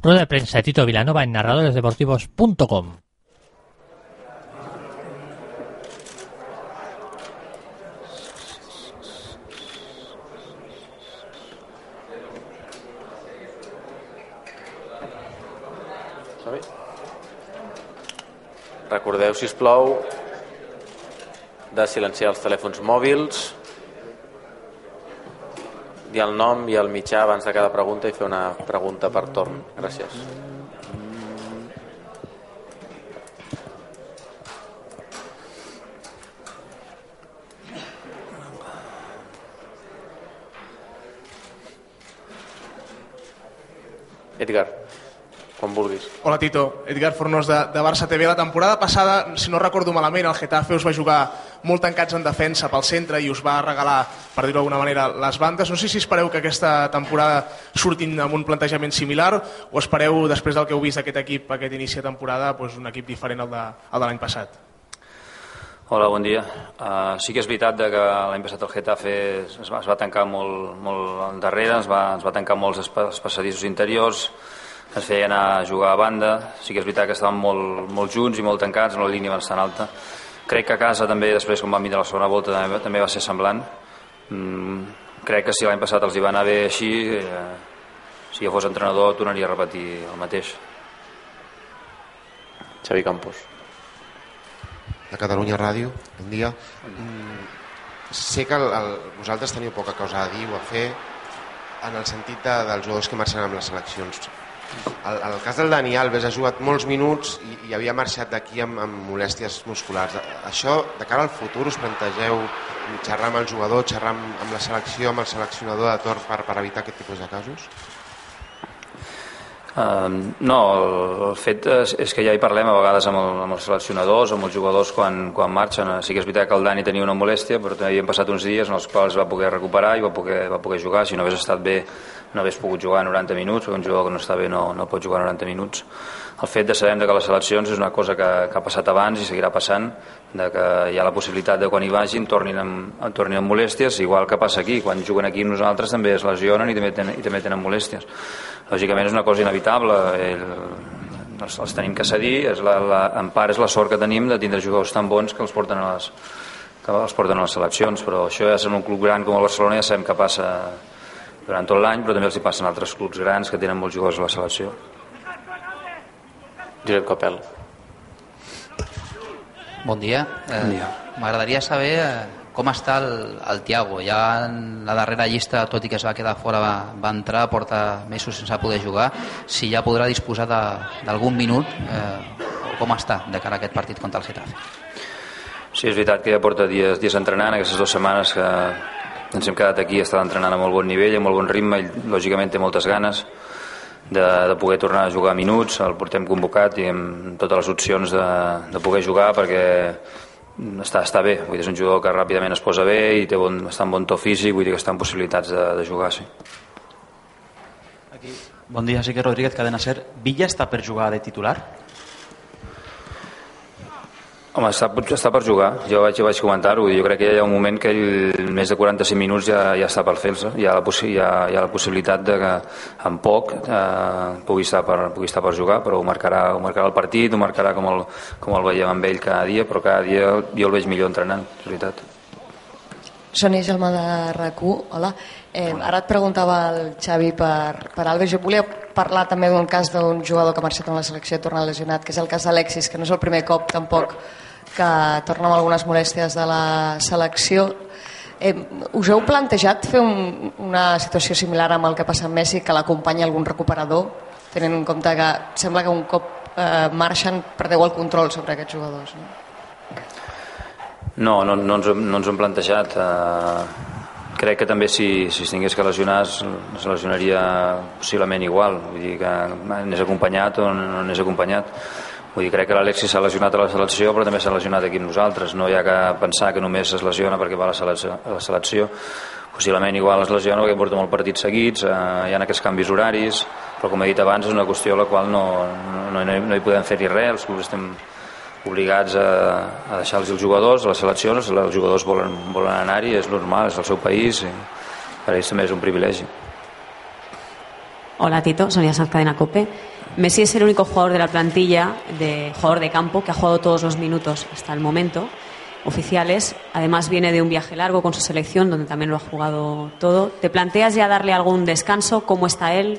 Rueda de prensa de Tito Vilanova en narradoresdeportivos.com. Recordeu, si us plou, de silenciar els telèfons mòbils, dir el nom i el mitjà abans de cada pregunta i fer una pregunta per torn. Gràcies. Edgar, quan vulguis. Hola Tito, Edgar Fornós de, de Barça TV. La temporada passada, si no recordo malament, el Getafe us va jugar molt tancats en defensa pel centre i us va regalar, per dir-ho d'alguna manera, les bandes. No sé si espereu que aquesta temporada surtin amb un plantejament similar o espereu, després del que heu vist aquest equip, aquest inici de temporada, doncs un equip diferent al de, al de l'any passat. Hola, bon dia. Uh, sí que és veritat que l'any passat el Getafe es va, es va tancar molt, molt darrere, es va, es va tancar molts els passadissos interiors, ens feia anar a jugar a banda, sí que és veritat que estàvem molt, molt junts i molt tancats en la línia bastant alta. Crec que a casa també, després quan vam vindre la segona volta, també, també va ser semblant. Mm, crec que si l'any passat els hi va anar bé així, eh, si jo fos entrenador tornaria a repetir el mateix. Xavi Campos de Catalunya Ràdio, bon dia. Mm, sé que el, el, vosaltres teniu poca cosa a dir o a fer en el sentit de, dels jugadors que marxen amb les seleccions. El, el cas del Dani Alves ha jugat molts minuts i, i havia marxat d'aquí amb, amb molèsties musculars. Això, de cara al futur, us plantegeu xerrar amb el jugador, xerrar amb, amb la selecció, amb el seleccionador de torn per, per evitar aquest tipus de casos? Uh, no, el, el fet és, és que ja hi parlem a vegades amb, el, amb els seleccionadors, amb els jugadors quan, quan marxen. Sí que és veritat que el Dani tenia una molèstia, però havien passat uns dies en els quals va poder recuperar i va poder, va poder jugar. Si no hagués estat bé, no hagués pogut jugar 90 minuts, perquè un jugador que no està bé no, no pot jugar 90 minuts. El fet de saber que les seleccions és una cosa que, que ha passat abans i seguirà passant, de que hi ha la possibilitat de quan hi vagin tornin amb, tornin amb molèsties, igual que passa aquí. Quan juguen aquí nosaltres també es lesionen i també tenen, i també tenen molèsties lògicament és una cosa inevitable. El, els, els tenim que cedir. És la, la, en part és la sort que tenim de tindre jugadors tan bons que els porten a les, que els porten a les seleccions però això ja és en un club gran com el Barcelona ja sabem que passa durant tot l'any però també els hi passen altres clubs grans que tenen molts jugadors a la selecció. Josep Copel. Bon dia, eh, bon dia. m'agradaria saber eh, com està el, el Tiago? Ja en la darrera llista, tot i que es va quedar fora, va, va entrar, porta mesos sense poder jugar. Si ja podrà disposar d'algun minut, eh, com està de cara a aquest partit contra el Getafe? Sí, és veritat que ja porta dies, dies entrenant, aquestes dues setmanes que ens hem quedat aquí, està entrenant a molt bon nivell, a molt bon ritme, i lògicament té moltes ganes de, de poder tornar a jugar minuts, el portem convocat i amb totes les opcions de, de poder jugar perquè està, està bé, vull dir, és un jugador que ràpidament es posa bé i té bon, està en bon to físic, vull dir que està en possibilitats de, de jugar, sí. Aquí. Bon dia, sí que Rodríguez, cadena ser. Villa està per jugar de titular? Home, està, està per jugar, jo vaig, vaig comentar-ho, jo crec que hi ha un moment que ell, més de 45 minuts ja, ja està per fer-se, hi, ha la hi, ha, hi ha la possibilitat de que en poc eh, pugui, estar per, pugui estar per jugar, però ho marcarà, ho marcarà el partit, ho marcarà com el, com el veiem amb ell cada dia, però cada dia jo el veig millor entrenant, és veritat. Sònia Gelma de rac hola. Eh, ara et preguntava el Xavi per, per Alves, jo volia parlar també d'un cas d'un jugador que ha marxat en la selecció i torna lesionat, que és el cas d'Alexis, que no és el primer cop tampoc que torna amb algunes molèsties de la selecció. Eh, us heu plantejat fer un, una situació similar amb el que passa amb Messi, que l'acompanya algun recuperador, tenint en compte que sembla que un cop eh, marxen perdeu el control sobre aquests jugadors? No, no, no, no, ens, no ens ho hem plantejat. Eh, crec que també si, si es tingués que lesionar es, es lesionaria possiblement igual vull dir que anés acompanyat o no anés acompanyat vull dir, crec que l'Alexis s'ha lesionat a la selecció però també s'ha lesionat aquí amb nosaltres. No hi ha que pensar que només es lesiona perquè va a la selecció, a la selecció. possiblement igual es lesiona perquè porta molts partits seguits eh, hi ha aquests canvis horaris però com he dit abans és una qüestió a la qual no, no, no, no hi podem fer-hi res. Els clubs estem obligats a, a deixar-los els jugadors a les seleccions, els jugadors volen, volen anar-hi és normal, és el seu país i per ells també és un privilegi Hola Tito, Sonia Sanz Cadena Cope. Messi es el único jugador de la plantilla, de jugador de campo, que ha jugado todos los minutos hasta el momento oficiales. Además viene de un viaje largo con su selección, donde también lo ha jugado todo. ¿Te planteas ya darle algún descanso? ¿Cómo está él?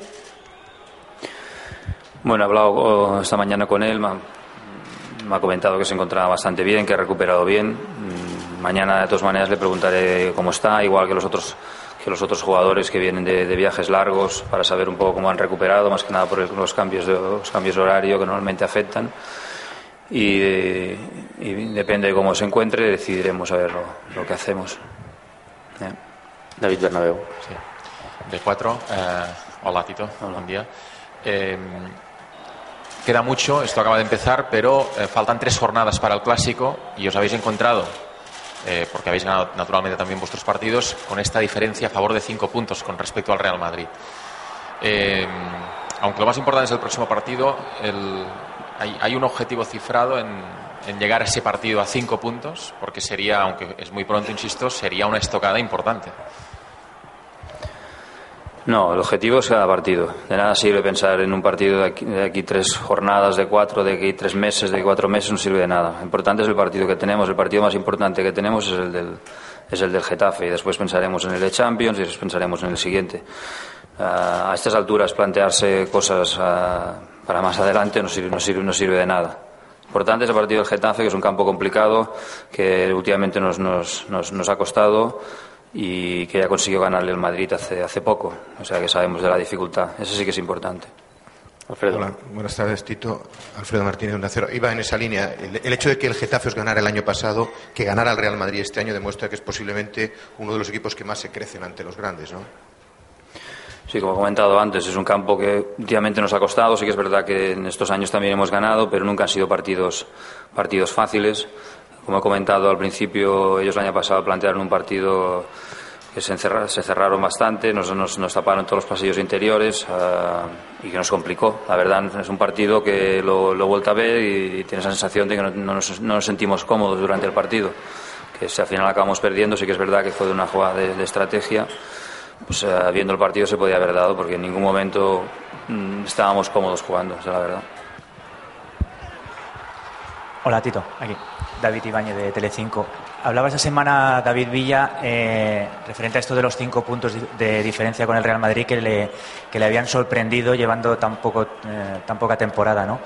Bueno, he hablado oh, esta mañana con él, me ha, me ha comentado que se encontraba bastante bien, que ha recuperado bien. Mm, Mañana, de todas maneras, le preguntaré cómo está, igual que los otros que los otros jugadores que vienen de, de viajes largos para saber un poco cómo han recuperado, más que nada por el- los cambios de, los cambios de horario que normalmente afectan. Y, y depende de cómo se encuentre, decidiremos a ver lo, lo que hacemos. David Bernabéu. Sí. De cuatro. eh, hola, Tito. Buen día. Eh, queda mucho, esto acaba de empezar, pero eh, faltan tres jornadas para el clásico y os habéis encontrado, eh, porque habéis ganado naturalmente también vuestros partidos, con esta diferencia a favor de cinco puntos con respecto al Real Madrid. Eh, aunque lo más importante es el próximo partido, hay, un objetivo cifrado en llegar a ese partido a cinco puntos, porque sería, aunque es muy pronto, insisto, sería una estocada importante. No, el objetivo es cada partido. De nada sirve pensar en un partido de aquí, tres jornadas, de cuatro, de aquí tres meses, de cuatro meses, no sirve de nada. Lo importante es el partido que tenemos. El partido más importante que tenemos es el del, es el del Getafe y después pensaremos en el de Champions y después pensaremos en el siguiente. Ah, a estas alturas plantearse cosas ah, para más adelante no sirve, no, sirve, no sirve de nada. Importante es el partido del Getafe, que es un campo complicado, que últimamente nos, nos, nos, nos ha costado y que ya consiguió ganarle el Madrid hace, hace poco. O sea que sabemos de la dificultad. Eso sí que es importante. Alfredo. Hola, buenas tardes, Tito. Alfredo Martínez, Onda Cero. Iba en esa línea. El, el hecho de que el Getafe os ganara el año pasado, que ganara el Real Madrid este año, demuestra que es posiblemente uno de los equipos que más se crecen ante los grandes, ¿no? Sí, como he comentado antes, es un campo que últimamente nos ha costado. Sí que es verdad que en estos años también hemos ganado, pero nunca han sido partidos, partidos fáciles. Como he comentado al principio, ellos el año pasado plantearon un partido que se, encerra- se cerraron bastante, nos, nos- nos taparon todos los pasillos interiores ah, y que nos complicó. La verdad, es un partido que lo, lo he vuelto a ver y, tiene esa sensación de que no, no nos, no nos sentimos cómodos durante el partido. Que si al final acabamos perdiendo, sí que es verdad que fue de una jugada de, de estrategia pues eh, viendo el partido se podía haber dado porque en ningún momento mm, estábamos cómodos jugando, es la verdad. Hola Tito, aquí. David Ibañez de Telecinco. Hablaba esta semana David Villa eh, referente a esto de los cinco puntos de diferencia con el Real Madrid que le, que le habían sorprendido llevando tan, poco, eh, tan poca temporada. ¿no?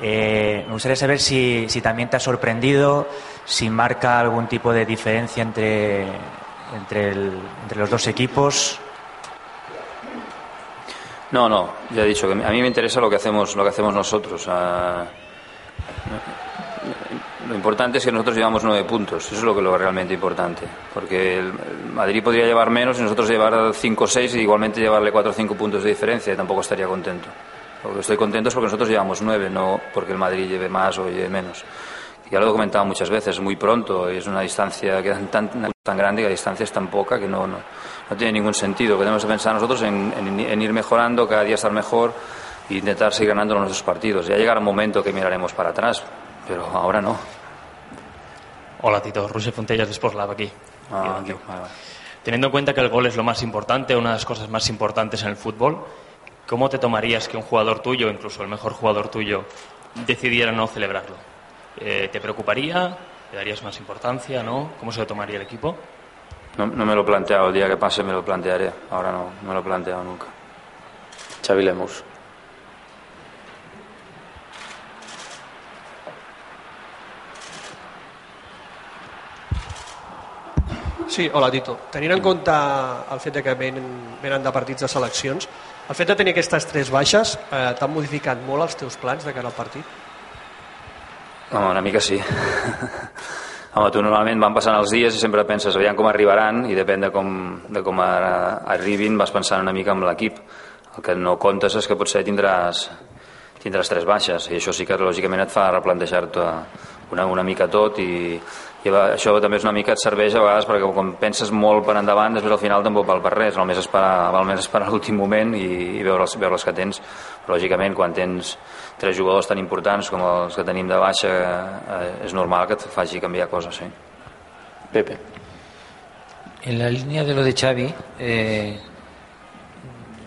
Eh, me gustaría saber si, si también te ha sorprendido, si marca algún tipo de diferencia entre, entre, entre los dos equipos. No, no, ya he dicho que a mí me interesa lo que hacemos, lo que hacemos nosotros. ah, lo importante es que nosotros llevamos nueve puntos, eso es lo que lo realmente importante, porque el Madrid podría llevar menos y nosotros llevar cinco o seis y igualmente llevarle cuatro o cinco puntos de diferencia y tampoco estaría contento. Lo que estoy contento es porque nosotros llevamos nueve, no porque el Madrid lleve más o lleve menos. Ya lo he comentado muchas veces, es muy pronto, es una distancia que es tan, tan grande y la distancia es tan poca que no, no, no tiene ningún sentido. Tenemos que pensar nosotros en, en- en ir mejorando, cada día estar mejor e intentar seguir ganando nuestros partidos. Ya llegará un momento que miraremos para atrás, pero ahora no. Hola Tito, Rusia Fontellas de Sportlab aquí. Ah, Aquí. vale, vale. Teniendo en cuenta que el gol es lo más importante, una de las cosas más importantes en el fútbol, ¿cómo te tomarías que un jugador tuyo, incluso el mejor jugador tuyo, decidiera no celebrarlo? Eh, ¿Te preocuparía? ¿Le darías más importancia? ¿No? ¿Cómo se lo tomaría el equipo? No, no me lo he planteado, el día que pase me lo plantearé. Ahora no, no me lo he planteado nunca. Xavi Lemus. Sí, hola Tito. Tenint en compte el fet de que venen, venen de partits de seleccions, el fet de tenir aquestes tres baixes eh, t'han modificat molt els teus plans de cara al partit? Home, una mica sí. Home, tu normalment van passant els dies i sempre penses aviam com arribaran i depèn de com, de com arribin vas pensant una mica amb l'equip. El que no comptes és que potser tindràs, tindràs tres baixes i això sí que lògicament et fa replantejar-te una, una mica tot i, i va, això també és una mica et serveix a vegades perquè quan penses molt per endavant després al final tampoc val per res val més esperar, val més esperar l'últim moment i, i veure, els, veure els que tens però lògicament quan tens tres jugadors tan importants com els que tenim de baixa eh, és normal que et faci canviar coses sí. Pepe En la línea de lo de Xavi, eh,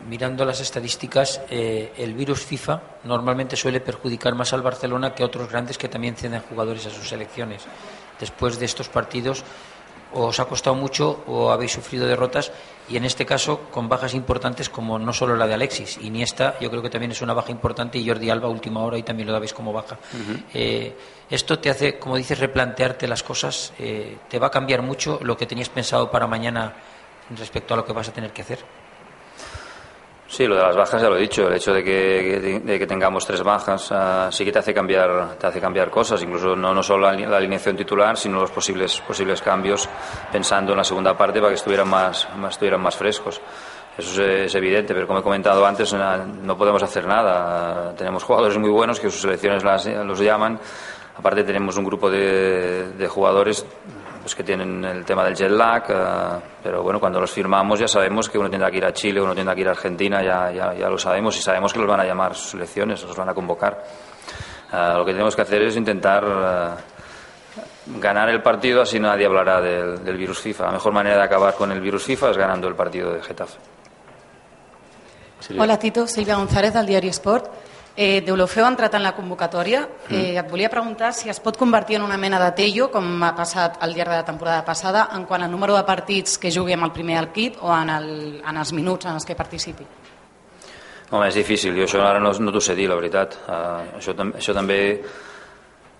mirando las estadísticas, eh, el virus FIFA normalmente suele perjudicar más al Barcelona que a otros grandes que también ceden jugadores a sus selecciones. Después de estos partidos, os ha costado mucho o habéis sufrido derrotas y en este caso con bajas importantes como no solo la de Alexis, Iniesta yo creo que también es una baja importante y Jordi Alba última hora y también lo dabais como baja. Eh, esto te hace, como dices, replantearte las cosas, eh, te va a cambiar mucho lo que tenías pensado para mañana respecto a lo que vas a tener que hacer. Sí, lo de las bajas ya lo he dicho. El hecho de que, de que tengamos tres bajas ah, sí que te hace cambiar, te hace cambiar cosas. Incluso no, no solo la, alineación titular, sino los posibles, posibles cambios, pensando en la segunda parte para que estuvieran más, más, estuvieran más frescos. Eso es, evidente, pero como he comentado antes, no podemos hacer nada. Tenemos jugadores muy buenos que sus selecciones las- los llaman. Aparte tenemos un grupo de, de jugadores pues, que tienen el tema del jet lag, eh, pero bueno, cuando los firmamos ya sabemos que uno tendrá que ir a Chile, uno tendrá que ir a Argentina, ya, ya, ya lo sabemos y sabemos que los van a llamar sus selecciones, los van a convocar. Eh, lo que tenemos que hacer es intentar eh, ganar el partido, así nadie hablará del, del virus FIFA. La mejor manera de acabar con el virus FIFA es ganando el partido de Getafe. Hola Tito, Sílvia González del diari Esport. Eh, Deulofeu ha entrat en la convocatòria. Eh, et volia preguntar si es pot convertir en una mena de tello, com ha passat al llarg de la temporada passada, en quant al número de partits que jugui amb el primer equip o en, el, en els minuts en els que participi. Home, és difícil, jo això ara no, no t'ho sé dir, la veritat. Uh, això, tam això també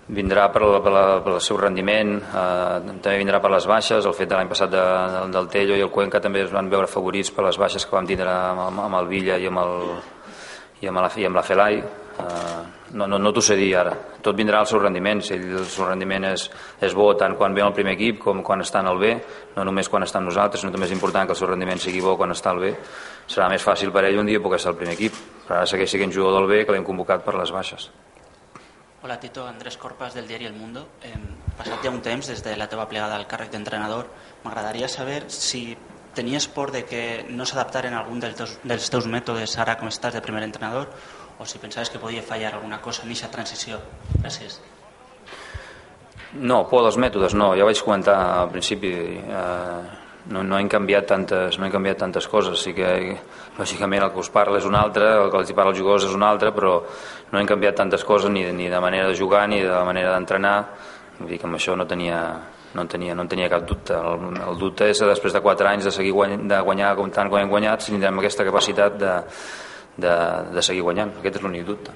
vindrà per, la, per, la, per el seu rendiment, uh, també vindrà per les baixes, el fet de l'any passat de, del, del Tello i el Cuenca també es van veure favorits per les baixes que vam tindre amb, amb el Villa i amb, el, i amb la, i amb la Felai. Uh, no no, no t'ho sé dir ara. Tot vindrà al seu rendiment. Si el seu rendiment és, és bo tant quan ve el primer equip com quan està en el B, no només quan està amb nosaltres, sinó també és important que el seu rendiment sigui bo quan està al B. Serà més fàcil per ell un dia poder estar al primer equip. Però ara segueix sent jugador del B que l'hem convocat per les baixes. Hola Tito, Andrés Corpas del diari El Mundo. Eh, passat ja un temps des de la teva plegada al càrrec d'entrenador, m'agradaria saber si tenies por de que no s'adaptaren algun dels teus, dels teus mètodes ara com estàs de primer entrenador o si pensaves que podia fallar alguna cosa en aquesta transició. Gràcies. No, por dels mètodes no, ja vaig comentar al principi. Eh, no, no, hem canviat tantes, no hem canviat tantes coses, sí que lògicament el que us parla és un altre, el que els hi parla als jugadors és un altre, però no hem canviat tantes coses ni, ni de manera de jugar ni de manera d'entrenar, vull dir que amb això no tenia, no en tenia, no en tenia cap dubte. El, el dubte és després de 4 anys de seguir guany, de guanyar com tant com hem guanyat, si tindrem aquesta capacitat de, de, de seguir guanyant. Aquest és l'únic dubte.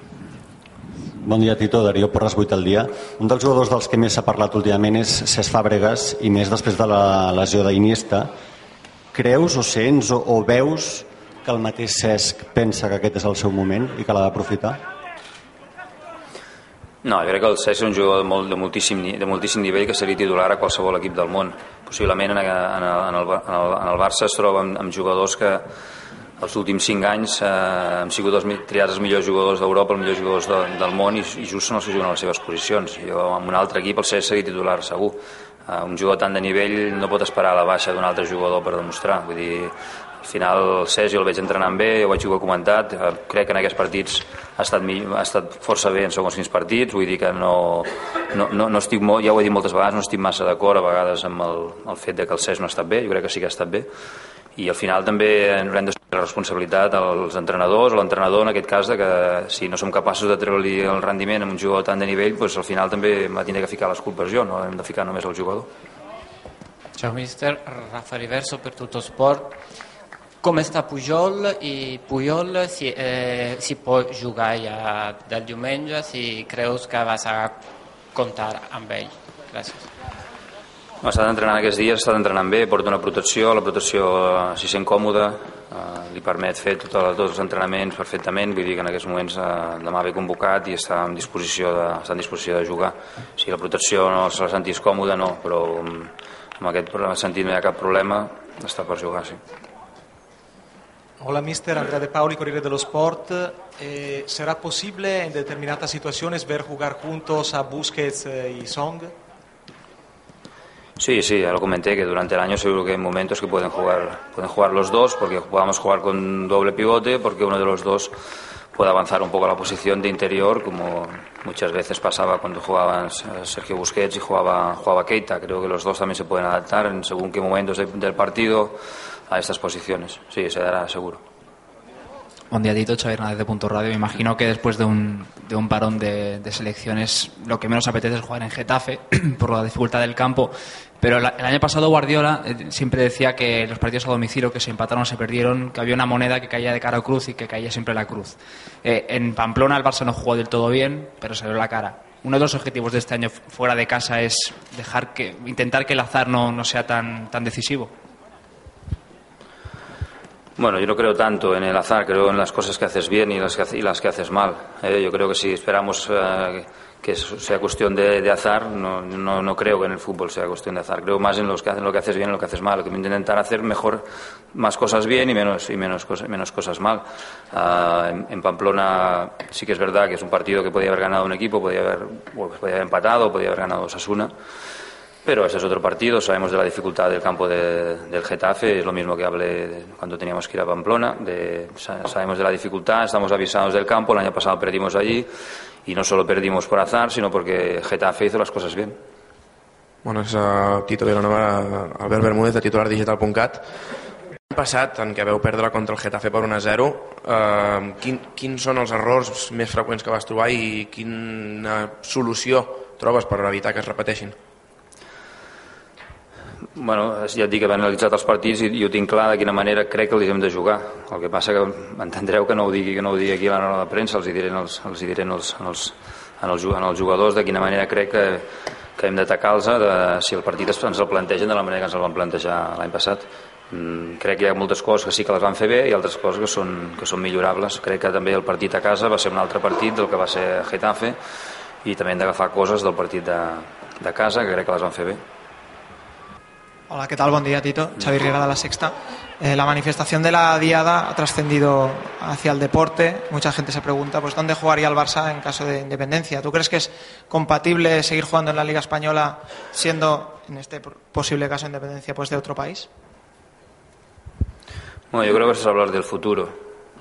Bon dia, Tito. Darío Porras, 8 al dia. Un dels jugadors dels que més s'ha parlat últimament és Cesc Fàbregas i més després de la lesió d'Iniesta. Creus o sents o, o veus que el mateix Cesc pensa que aquest és el seu moment i que l'ha d'aprofitar? No, jo crec que el Cesc és un jugador de, molt, de, moltíssim, de moltíssim nivell que seria titular a qualsevol equip del món. Possiblement en, en, en, el, en, el, en el Barça es troba amb, amb jugadors que els últims 5 anys eh, han sigut els triats els millors jugadors d'Europa, els millors jugadors de, del món i, i just són els que juguen a les seves posicions. Jo amb un altre equip el Cesc seria titular segur. Eh, un jugador tant de nivell no pot esperar la baixa d'un altre jugador per demostrar. Vull dir, al final el jo el veig entrenant bé, jo vaig jugar comentat, eh, crec que en aquests partits ha estat, mi- ha estat força bé en segons quins partits, vull dir que no, no, no, no estic molt, ja ho he dit moltes vegades, no estic massa d'acord a vegades amb el, el fet de que el Cesc no ha estat bé, jo crec que sí que ha estat bé, i al final també haurem de la responsabilitat als entrenadors o l'entrenador en aquest cas de que si no som capaços de treure-li el rendiment a un jugador tant de nivell doncs al final també m'ha tindre que ficar les culpes jo no hem de ficar només el jugador Ciao mister, Rafa Riverso per Tutto Sport. Come sta Pujol i Pujol si, eh, si può giocare ja dal diumenge si creus que vas a comptar amb ell? Gràcies. Ha estat entrenant aquests dies, ha estat entrenant bé, porta una protecció, la protecció eh, s'hi sent còmoda, eh, li permet fer tot, tots els entrenaments perfectament, vull dir que en aquests moments eh, demà ve convocat i està en disposició de, està en disposició de jugar. Si la protecció no se la sentís còmoda, no, però mm, en aquest sentit no hi ha cap problema, està per jugar, sí. Hola mister, Andrea De Pauli, Corriere dello Sport. Eh, ¿Será posible en determinadas situaciones ver jugar juntos a Busquets eh, y Song? Sí, sí, ya lo comenté que durante el año seguro que hay momentos que pueden jugar, pueden jugar los dos, porque podamos jugar con doble pivote, porque uno de los dos puede avanzar un poco la posición de interior, como muchas veces pasaba cuando jugaban Sergio Busquets y jugaba, jugaba Keita. Creo que los dos también se pueden adaptar en según qué momentos de- del partido a estas posiciones. Sí, se dará seguro. Buen día, Tito. Xavier Hernández de Punto Radio. Me imagino que después de un, de un parón de, selecciones, lo que menos apetece es jugar en Getafe por la dificultad del campo. Pero la- el año pasado Guardiola eh, siempre decía que los partidos a domicilio que se empataron se perdieron, que había una moneda que caía de cara o cruz y que caía siempre la cruz. Eh, en Pamplona el Barça no jugó del todo bien, pero salió la cara. Uno de los objetivos de este año fuera de casa es dejar que, intentar que el azar no, no sea tan, tan decisivo. Bueno, yo no creo tanto en el azar, creo en las cosas que haces bien y las que, y las que haces mal. Eh, yo creo que si esperamos eh, que sea cuestión de, de azar, no, no, no creo que en el fútbol sea cuestión de azar. Creo más en, los que, lo que haces bien y lo que haces mal. Que intentar hacer mejor, más cosas bien y menos, y menos, cosas, menos cosas mal. Ah, en, Pamplona sí que es verdad que es un partido que podía haber ganado un equipo, podía haber, podía haber empatado, podía haber ganado Osasuna. Pero ese es otro partido, sabemos de la dificultad del campo de- del Getafe, es lo mismo que hablé de cuando teníamos que ir a Pamplona, de- sa- sabemos de la dificultad, estamos avisados del campo, el año pasado perdimos allí y no solo perdimos por azar, sino porque Getafe hizo las cosas bien. Bueno, és uh, Tito Vilanova, Albert Bermúdez, de titular digital.cat. L'any passat, en què veu perdre contra el Getafe per 1 a 0, uh, quin, quins són els errors més freqüents que vas trobar i quina solució trobes per evitar que es repeteixin? Bueno, ja et dic he analitzat els partits i, ho tinc clar de quina manera crec que els hem de jugar. El que passa que entendreu que no ho digui, que no ho digui aquí a la roda de premsa, els hi diré, els, els hi diré als, als, en els, en els jugadors de quina manera crec que, que hem d'atacar-los de, si el partit es- ens el plantegen de la manera que ens el van plantejar l'any passat. Mm, crec que hi ha moltes coses que sí que les van fer bé i altres coses que són, que són millorables. Crec que també el partit a casa va ser un altre partit del que va ser Getafe i també hem d'agafar coses del partit de, de casa que crec que les van fer bé. Hola, ¿qué tal? Buen día, Tito. Xavi Riera de La Sexta. Eh, la manifestación de la Diada ha trascendido hacia el deporte. Mucha gente se pregunta, pues, ¿dónde jugaría el Barça en caso de independencia? ¿Tú crees que es compatible seguir jugando en la Liga Española siendo, en este posible caso de independencia, pues, de otro país? Bueno, yo creo que eso es hablar del futuro.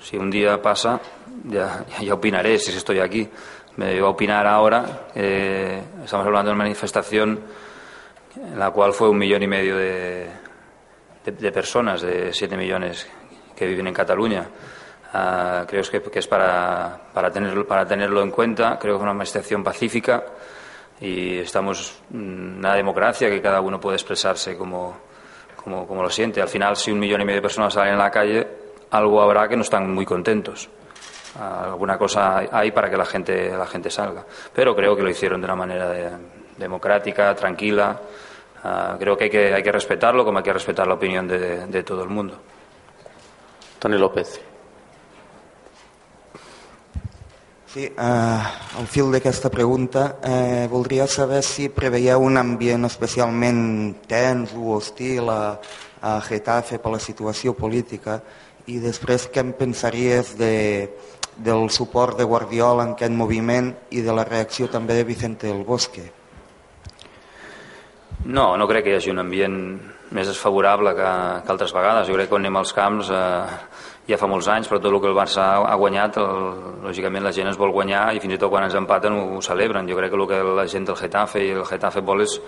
Si un día pasa, ya, ya, opinaré si estoy aquí. Me iba a opinar ahora. eh, estamos hablando de una manifestación en la cual fue un millón y medio de, de- personas, de siete millones que viven en Cataluña. Ah, creo que, que es para, para, tenerlo, para tenerlo en cuenta. Creo que es una manifestación pacífica y estamos en una democracia que cada uno puede expresarse como, como, como lo siente. Al final, si un millón y medio de personas salen a la calle, algo habrá que no están muy contentos. Alguna cosa hay para que la gente, la gente salga. Pero creo que lo hicieron de una manera de- democrática, tranquila. Ah, creo que hay, que hay que respetarlo como hay que respetar la opinión de, de todo el mundo. Toni López. Sí, eh, al fil d'aquesta pregunta, eh, voldria saber si preveieu un ambient especialment tens o hostil a, a Getafe per la situació política i després què em pensaries de, del suport de Guardiola en aquest moviment i de la reacció també de Vicente del Bosque. No, no crec que hi hagi un ambient més desfavorable que, que altres vegades. Jo crec que quan anem als camps eh, ja fa molts anys, però tot el que el Barça ha, ha guanyat, el, lògicament la gent es vol guanyar i fins i tot quan ens empaten ho, ho celebren. Jo crec que el que la gent del Getafe i el Getafe vol és,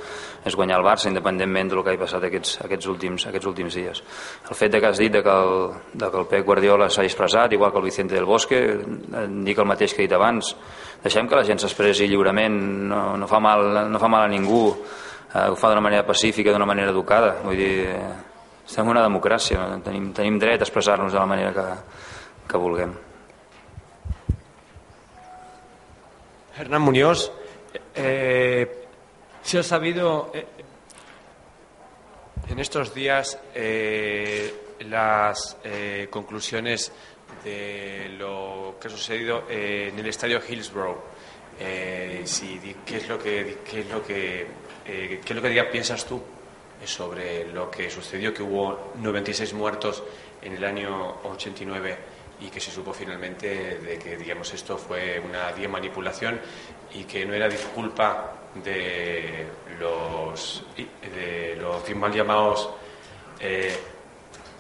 és guanyar el Barça, independentment del que hagi passat aquests, aquests, últims, aquests últims dies. El fet de que has dit de que el, de que el Pep Guardiola s'ha expressat, igual que el Vicente del Bosque, eh, dic el mateix que he dit abans, deixem que la gent s'expressi lliurement, no, no, fa mal, no fa mal a ningú, eh, ho fa d'una manera pacífica, d'una manera educada. Vull dir, eh, estem una democràcia, no? tenim, tenim dret a expressar-nos de la manera que, que vulguem. Hernán Muñoz, eh, se ha sabido, eh, En estos días, eh, las eh, conclusiones de lo que ha sucedido eh, en el estadio Hillsborough. Eh, si, ¿Qué es lo que, qué es lo que, eh, qué es lo que diga, piensas tú sobre lo que sucedió, que hubo 96 muertos en el año 89 y que se supo finalmente de que digamos esto fue una manipulación y que no era disculpa de los de los mal llamados eh,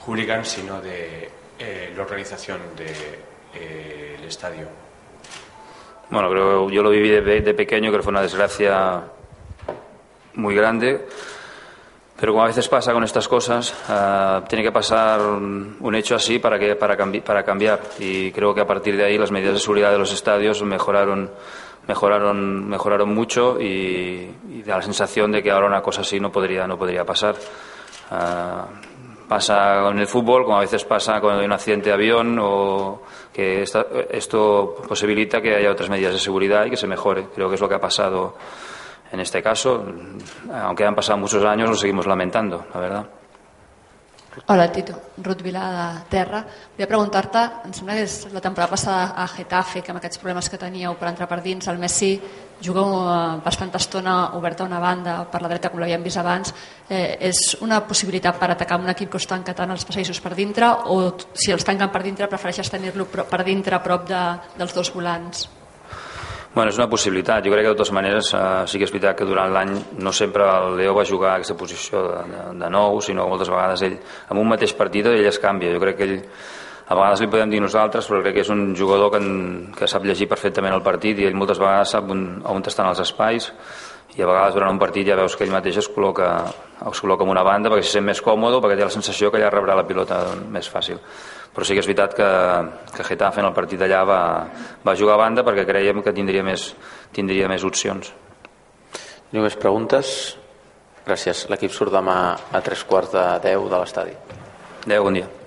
hooligans sino de eh, la organización del estadio Bueno, creo yo lo viví de, de pequeño, que fue una desgracia muy grande. Pero como a veces pasa con estas cosas, ah, tiene que pasar un hecho así para, que, para, cambi- para cambiar. Y creo que a partir de ahí las medidas de seguridad de los estadios mejoraron, mejoraron, mejoraron mucho y, y da la sensación de que ahora una cosa así no podría, no podría pasar. Ah, pasa con el fútbol, como a veces pasa cuando hay un accidente de avión o que esta- esto posibilita que haya otras medidas de seguridad y que se mejore. Creo que es lo que ha pasado en este caso. Aunque han pasado muchos años, lo seguimos lamentando, la verdad. Hola, Tito. Ruth Vila de Terra. Volia preguntar-te, em sembla que és la temporada passada a Getafe, que amb aquests problemes que teníeu per entrar per dins, el Messi juga eh, bastanta estona oberta a una banda per la dreta, com l'havíem vist abans. Eh, és una possibilitat per atacar un equip que us tanca tant els passadissos per dintre o si els tanquen per dintre prefereixes tenir-lo per dintre a prop de, dels dos volants? Bueno, és una possibilitat. Jo crec que de totes maneres eh, sí que és veritat que durant l'any no sempre el Leo va jugar aquesta posició de, de, de nou, sinó moltes vegades ell, en un mateix partit, ell es canvia. Jo crec que ell, a vegades li podem dir nosaltres, però crec que és un jugador que, en, que sap llegir perfectament el partit i ell moltes vegades sap on, on estan els espais i a vegades durant un partit ja veus que ell mateix es col·loca, es col·loca en una banda perquè se sent més còmode, perquè té la sensació que allà rebrà la pilota més fàcil. Però sí que és veritat que, que Getafe en el partit d'allà va, va jugar a banda perquè creiem que tindria més, tindria més opcions. Ni més preguntes? Gràcies. L'equip surt demà a tres quarts de deu de l'estadi. Adéu, bon dia.